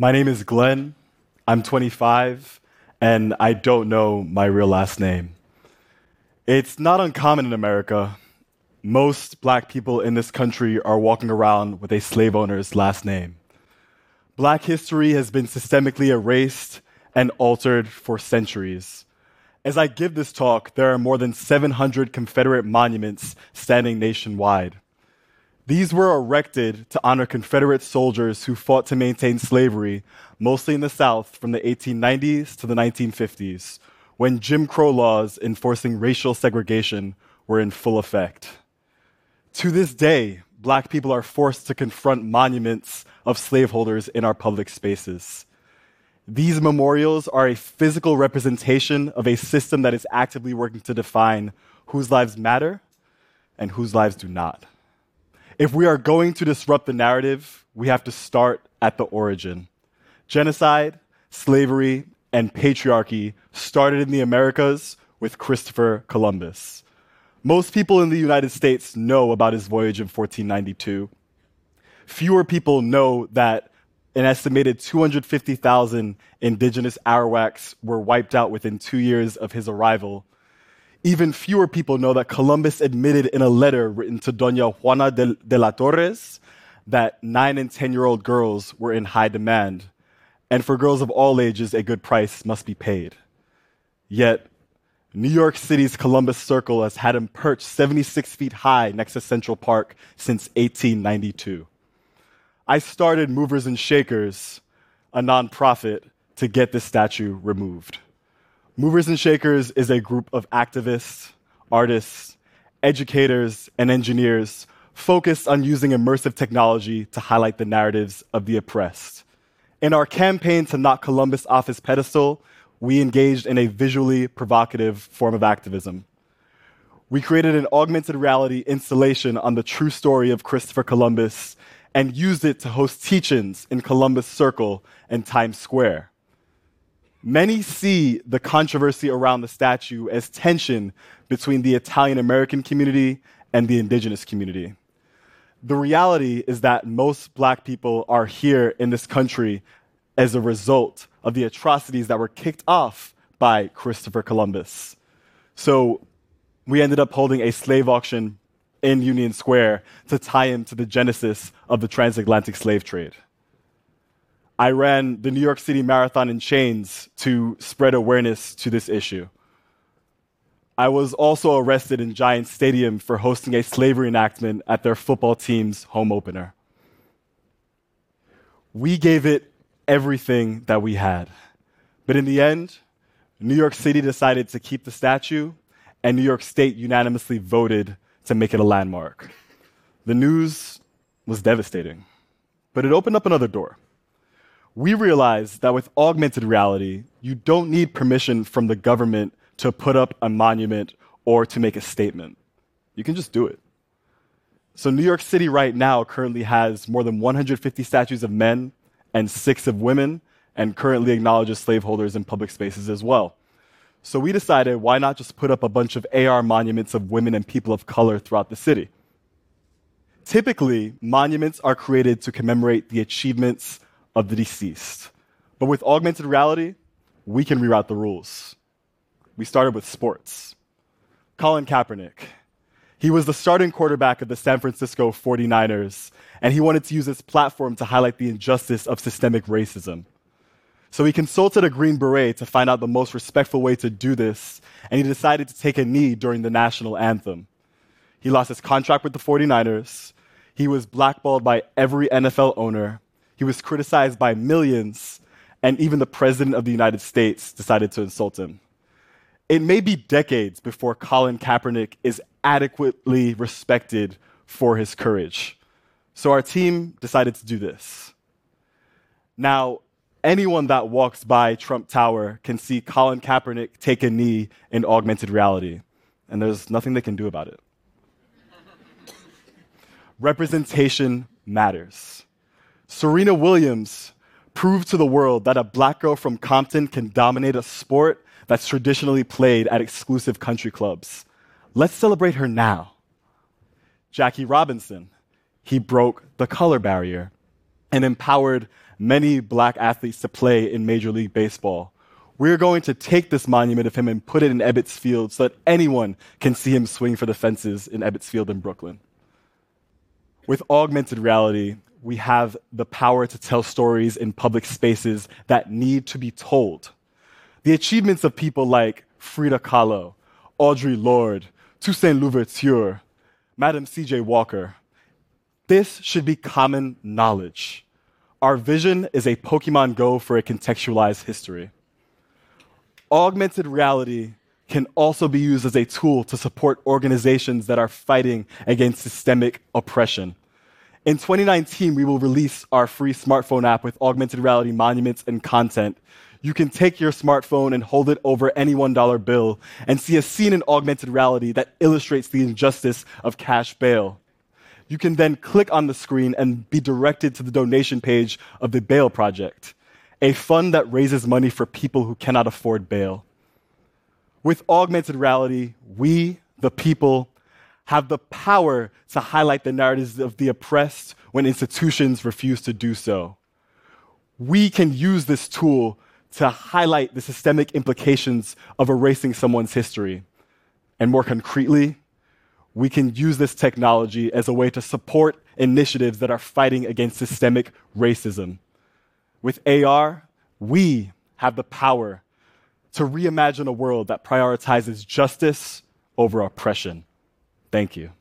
My name is Glenn. I'm 25, and I don't know my real last name. It's not uncommon in America. Most black people in this country are walking around with a slave owner's last name. Black history has been systemically erased and altered for centuries. As I give this talk, there are more than 700 Confederate monuments standing nationwide. These were erected to honor Confederate soldiers who fought to maintain slavery, mostly in the South, from the 1890s to the 1950s, when Jim Crow laws enforcing racial segregation were in full effect. To this day, black people are forced to confront monuments of slaveholders in our public spaces. These memorials are a physical representation of a system that is actively working to define whose lives matter and whose lives do not. If we are going to disrupt the narrative, we have to start at the origin. Genocide, slavery, and patriarchy started in the Americas with Christopher Columbus. Most people in the United States know about his voyage in 1492. Fewer people know that an estimated 250,000 indigenous Arawaks were wiped out within two years of his arrival even fewer people know that Columbus admitted in a letter written to Doña Juana de, de la Torres that nine and 10 year old girls were in high demand. And for girls of all ages, a good price must be paid. Yet, New York City's Columbus Circle has had him perched 76 feet high next to Central Park since 1892. I started Movers and Shakers, a nonprofit, to get this statue removed. Movers and Shakers is a group of activists, artists, educators, and engineers focused on using immersive technology to highlight the narratives of the oppressed. In our campaign to knock Columbus off his pedestal, we engaged in a visually provocative form of activism. We created an augmented reality installation on the true story of Christopher Columbus and used it to host teach ins in Columbus Circle and Times Square. Many see the controversy around the statue as tension between the Italian American community and the indigenous community. The reality is that most black people are here in this country as a result of the atrocities that were kicked off by Christopher Columbus. So we ended up holding a slave auction in Union Square to tie into the genesis of the transatlantic slave trade. I ran the New York City Marathon in chains to spread awareness to this issue. I was also arrested in Giant Stadium for hosting a slavery enactment at their football team's home opener. We gave it everything that we had. But in the end, New York City decided to keep the statue, and New York State unanimously voted to make it a landmark. The news was devastating, but it opened up another door we realized that with augmented reality, you don't need permission from the government to put up a monument or to make a statement. You can just do it. So, New York City right now currently has more than 150 statues of men and six of women, and currently acknowledges slaveholders in public spaces as well. So, we decided why not just put up a bunch of AR monuments of women and people of color throughout the city? Typically, monuments are created to commemorate the achievements of the deceased. But with augmented reality, we can reroute the rules. We started with sports. Colin Kaepernick. He was the starting quarterback of the San Francisco 49ers, and he wanted to use his platform to highlight the injustice of systemic racism. So he consulted a Green Beret to find out the most respectful way to do this, and he decided to take a knee during the national anthem. He lost his contract with the 49ers. He was blackballed by every NFL owner, he was criticized by millions, and even the President of the United States decided to insult him. It may be decades before Colin Kaepernick is adequately respected for his courage. So our team decided to do this. Now, anyone that walks by Trump Tower can see Colin Kaepernick take a knee in augmented reality, and there's nothing they can do about it. Representation matters. Serena Williams proved to the world that a black girl from Compton can dominate a sport that's traditionally played at exclusive country clubs. Let's celebrate her now. Jackie Robinson, he broke the color barrier. and empowered many black athletes to play in Major League Baseball. We're going to take this monument of him and put it in Ebbets Field so that anyone can see him swing for the fences in Ebbets Field in Brooklyn. With augmented reality, we have the power to tell stories in public spaces that need to be told. The achievements of people like Frida Kahlo, Audre Lorde, Toussaint Louverture, Madam C.J. Walker, this should be common knowledge. Our vision is a Pokemon Go for a contextualized history. Augmented reality can also be used as a tool to support organizations that are fighting against systemic oppression. In 2019, we will release our free smartphone app with augmented reality monuments and content. You can take your smartphone and hold it over any $1 bill and see a scene in augmented reality that illustrates the injustice of cash bail. You can then click on the screen and be directed to the donation page of the Bail Project, a fund that raises money for people who cannot afford bail. With augmented reality, we, the people, have the power to highlight the narratives of the oppressed when institutions refuse to do so. We can use this tool to highlight the systemic implications of erasing someone's history. And more concretely, we can use this technology as a way to support initiatives that are fighting against systemic racism. With AR, we have the power to reimagine a world that prioritizes justice over oppression. Thank you.